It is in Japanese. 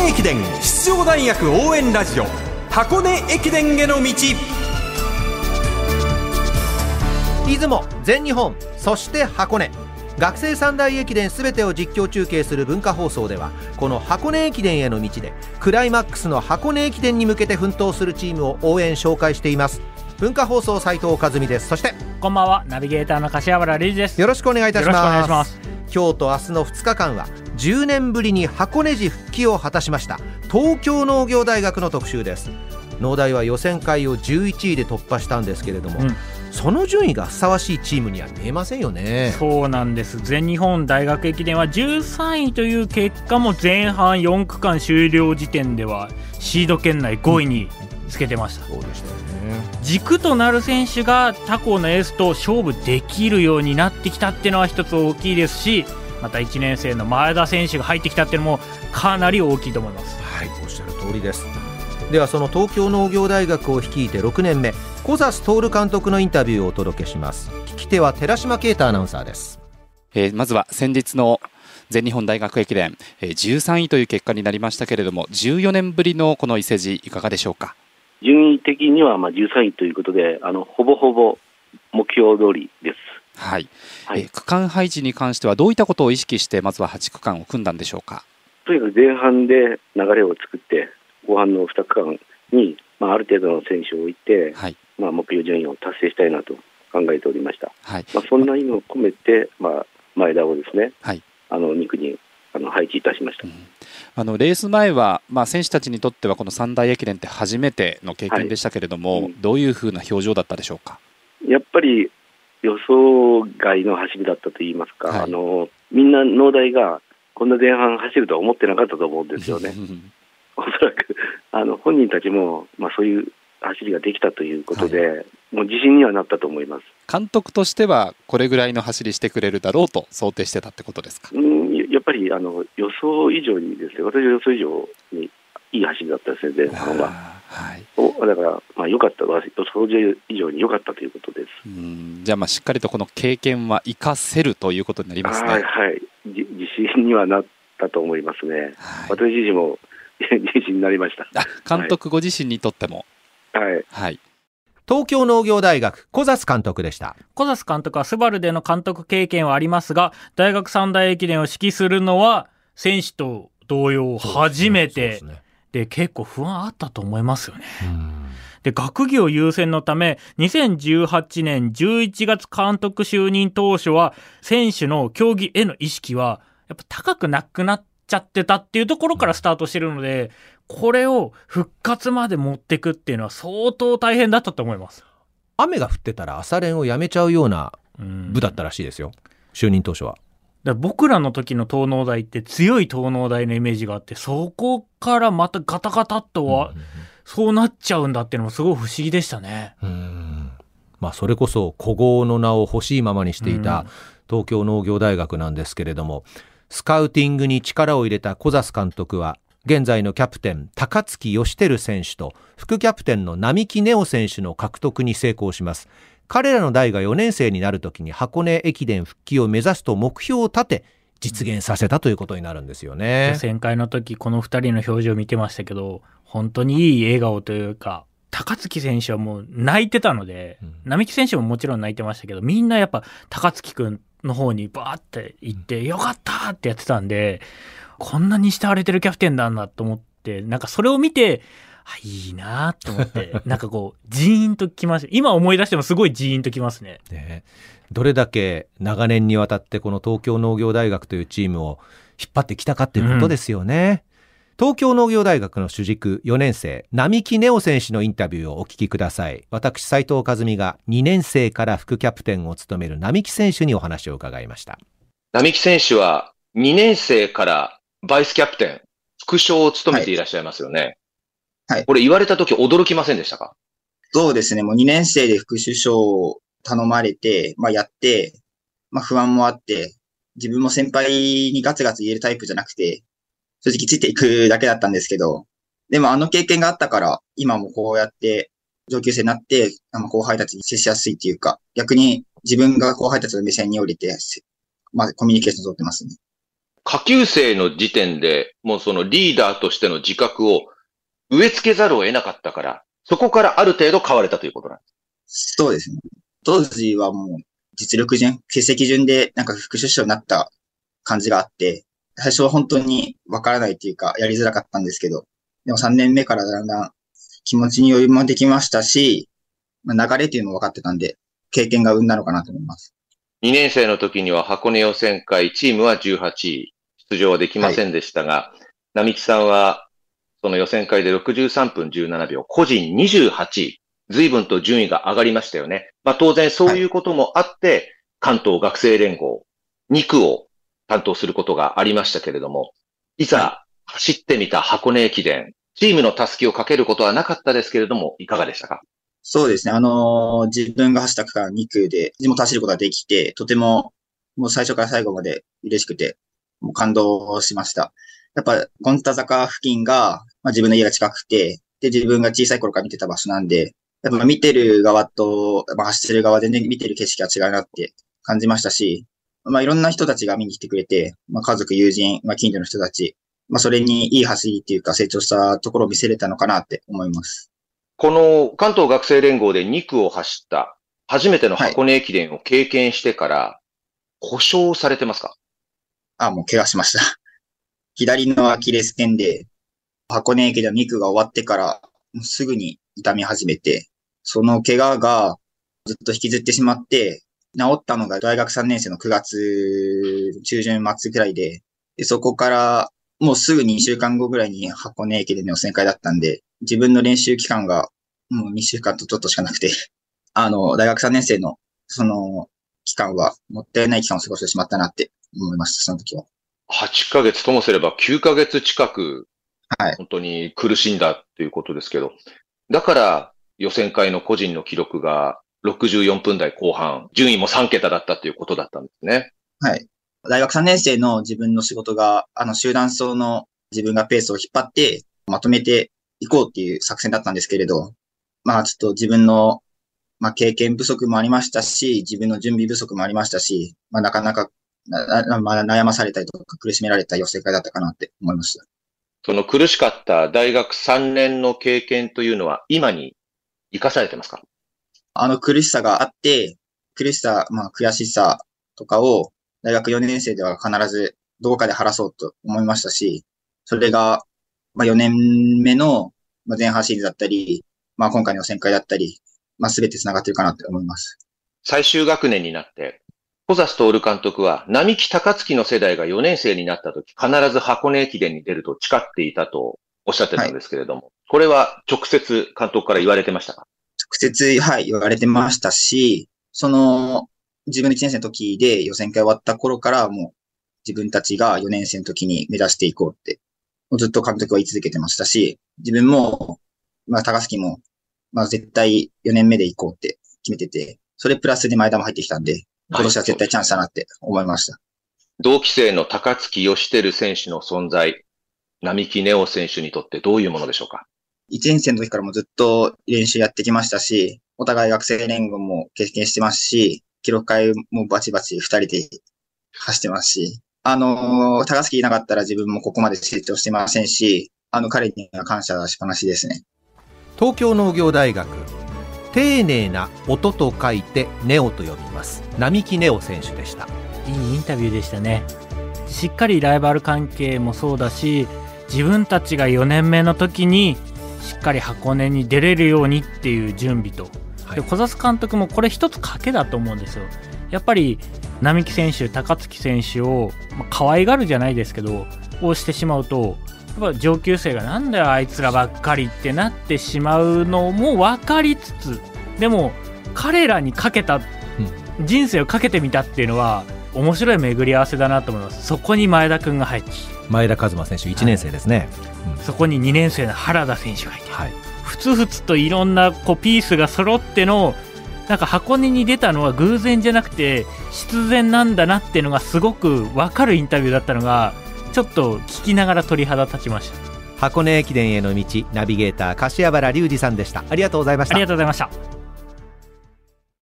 根駅伝出場大学応援ラジオ。箱根駅伝への道。出雲全日本そして箱根。学生三大駅伝すべてを実況中継する文化放送ではこの箱根駅伝への道でクライマックスの箱根駅伝に向けて奮闘するチームを応援紹介しています。文化放送斉藤和美です。そしてこんばんは。ナビゲーターの柏原理事です。よろしくお願いいたします。よろしくお願いします。今日と明日の2日間は10年ぶりに箱根路復帰を果たしました。東京農業大学の特集です。農大は予選会を11位で突破したんですけれども、うん。その順位がふさわしいチームには見えませんよね。そうなんです。全日本大学駅伝は13位という結果も前半4区間終了時点ではシード圏内5位につけてました、そうでしたよね。軸となる選手が他校のエースと勝負できるようになってきたっていうのは一つ大きいですしまた1年生の前田選手が入ってきたっていうのもかなり大きいと思います。はいおっしゃる通りです。ではその東京農業大学を率いて6年目小指徹監督のインタビューをお届けします。聞き手は寺島啓太アナウンサーです。えーまずは先日の全日本大学駅伝、えー13位という結果になりましたけれども14年ぶりのこの伊勢路いかがでしょうか？順位的にはまあ13位ということで、あのほぼほぼ目標通りです。はい、はい。えー区間配置に関してはどういったことを意識してまずは8区間を組んだんでしょうか？とにかく前半で流れを作って、後半の2区間に、まあ、ある程度の選手を置いて、はい。まあ、目標順位を達成したいなと考えておりました。はい。まあ、そんな意味を込めて、まあ、前田をですね、はい。あの2区にあの配置いたしました。あのレース前は、まあ、選手たちにとってはこの三大駅伝って初めての経験でしたけれども、はい。うん。どういうふうな表情だったでしょうか？やっぱり予想外の走りだったといいますか、はいあのみんな農大がこんな前半走るとは思ってなかったと思うんですよね。おそらくあの本人たちも、まあ、そういう走りができたということで、もう自信にはなったと思います。監督としてはこれぐらいの走りしてくれるだろうと想定してたってことですか？うん、ややっぱりあの予想以上にですね、私は予想以上にいい走りだったですね、前半は。はい。おだから、まあ、良かった、予想以上に良かったということです。うん。じゃあまあしっかりとこの経験は生かせるということになりますね。はい、はい、じ自信にはなったと思いますね。はい。私自身も自信になりました。あ監督ご自身にとっても、はい、はい、東京農業大学小指監督でした。小指監督はスバルでの監督経験はありますが大学三大駅伝を指揮するのは選手と同様初めて。そうですねで結構不安あったと思いますよね。うんで学業優先のため2018年11月監督就任当初は選手の競技への意識はやっぱ高くなくなっちゃってたっていうところからスタートしてるのでこれを復活まで持ってくっていうのは相当大変だったと思います。雨が降ってたら朝練をやめちゃうようなうん部だったらしいですよ就任当初はら僕らの時の東農大って強い東農大のイメージがあってそこからまたガタガタっとは、そうなっちゃうんだっていうのもすごい不思議でしたね。うん。まあそれこそ古豪の名を欲しいままにしていたうん。東京農業大学なんですけれども、スカウティングに力を入れた小指監督は現在のキャプテン高槻義輝選手と副キャプテンの並木根夫選手の獲得に成功します彼らの代が4年生になるときに箱根駅伝復帰を目指すと目標を立て実現させたということになるんですよね予。選会の時この2人の表情見てましたけど本当にいい笑顔というか高槻選手はもう泣いてたので、うん並木選手ももちろん泣いてましたけどみんなやっぱ高槻くんの方にバーって行って、よかったってやってたんでこんなに慕われてるキャプテンなんだと思ってなんかそれを見てあいいなと思って なんかこうジーンときます今思い出してもすごいジーンときますね。ねどれだけ長年にわたってこの東京農業大学というチームを引っ張ってきたかっていうことですよね。東京農業大学の主軸4年生並木根夫選手のインタビューをお聞きください私斉藤和美が2年生から副キャプテンを務める並木選手にお話を伺いました並木選手は2年生からバイスキャプテン、副将を務めていらっしゃいますよね。はいはいこれ言われた時驚きませんでしたか？そうですね。もう2年生で副首相を頼まれて、まあやって、まあ不安もあって、自分も先輩にガツガツ言えるタイプじゃなくて、正直ついていくだけだったんですけど、でもあの経験があったから、今もこうやって上級生になって、あの後輩たちに接しやすいっていうか、逆に自分が後輩たちの目線に降りて、せまあコミュニケーション取ってますね。下級生の時点で、もうそのリーダーとしての自覚を植え付けざるを得なかったから、そこからある程度変われたということなんです。そうですね。当時はもう実力順、欠席順でなんか副首相になった感じがあって、最初は本当にわからないっていうか、やりづらかったんですけど、でも3年目からだんだん気持ちに余裕もできましたし、まあ、流れっていうのも分かってたんで、経験が生んだのかなと思います。2年生の時には箱根予選会、チームは18位、出場はできませんでしたが、並木さんはその予選会で63分17秒、個人28位、随分と順位が上がりましたよね。まあ当然そういうこともあって、関東学生連合2区を担当することがありましたけれども、いざ走ってみた箱根駅伝、チームのタスキをかけることはなかったですけれども、いかがでしたか？そうですね。あのー自分が走った区間2区で地元走ることができて、とてももう最初から最後まで嬉しくて、もう感動しました。やっぱ、ゴンタ坂付近が、まあ、自分の家が近くて、で、自分が小さい頃から見てた場所なんで、やっぱ見てる側と、まあ、走ってる側で全然見てる景色が違うなって感じましたし、まあ、いろんな人たちが見に来てくれて、まあ、家族、友人、まあ、近所の人たち、まあ、それにいい走りっていうか成長したところを見せれたのかなって思います。この関東学生連合で2区を走った初めての箱根駅伝を経験してから、故障されてますか？あ、もう怪我しました。左のアキレス腱で、箱根駅伝2区が終わってから、すぐに痛み始めて、その怪我がずっと引きずってしまって、治ったのが大学3年生の9月中旬末くらいで、でそこからもうすぐ2週間後ぐらいに箱根駅伝の予選会だったんで、自分の練習期間がもう2週間とちょっとしかなくて、あの、大学3年生のその期間はもったいない期間を過ごしてしまったなって思いました、その時は。8ヶ月ともすれば9ヶ月近く、はい本当に苦しんだっていうことですけど、だから予選会の個人の記録が64分台後半、順位も3桁だったっていうことだったんですね。はい。大学3年生の自分の仕事が、あの、集団走の自分がペースを引っ張って、まとめていこうっていう作戦だったんですけれど、まあちょっと自分の、まあ経験不足もありましたし、自分の準備不足もありましたし、まあなかなか、まあ、悩まされたりとか苦しめられた予選会だったかなって思いました。その苦しかった大学3年の経験というのは今に生かされてますか？あの苦しさがあって、苦しさ、まあ悔しさとかを大学4年生では必ずどこかで晴らそうと思いましたし、それが、まあ4年目のまあ前半シリーズだったり、まあ今回の予選会だったり、まあ全て繋がってるかなって思います。最終学年になって、小指徹監督は、並木高月の世代が4年生になった時、必ず箱根駅伝に出ると誓っていたとおっしゃってたんですけれども、これは直接監督から言われてましたか？直接、はい、言われてましたし、その、自分の1年生の時で予選会終わった頃からもう自分たちが4年生の時に目指していこうって、ずっと監督は言い続けてましたし、自分も、まあ高槻も、まあ絶対4年目で行こうって決めてて、それプラスで前田も入ってきたんで、今年は絶対チャンスだなって思いました。同期生の高月義輝選手の存在、並木ネオ選手にとってどういうものでしょうか？1年生の時からもずっと練習やってきましたし、お互い学生連合も経験してますし、記録会もバチバチ2人で走ってますし、あのー、高槻いなかったら自分もここまで成長してませんし、あの彼には感謝しっぱなしですね。東京農業大学丁寧な音と書いてネオと呼びます。並木ネオ選手でした。いいインタビューでしたね。しっかりライバル関係もそうだし自分たちが4年目の時にしっかり箱根に出れるようにっていう準備と、はい。で小指監督もこれ一つ賭けだと思うんですよ。やっぱり並木選手高槻選手を、まあ、可愛がるじゃないですけどをしてしまうとぱ上級生がなんだよあいつらばっかりってなってしまうのも分かりつつでも彼らにかけた、人生をかけてみたっていうのは面白い巡り合わせだなと思います。そこに前田君が入って前田和馬選手1年生ですね。そこに2年生の原田選手がいてはい。ふつふつといろんなこうピースが揃ってのなんか箱根に出たのは偶然じゃなくて必然なんだなっていうのがすごく分かるインタビューだったのがちょっと聞きながら鳥肌立ちました。箱根駅伝への道ナビゲーター柏原隆二さんでした。ありがとうございました。ありがとうございました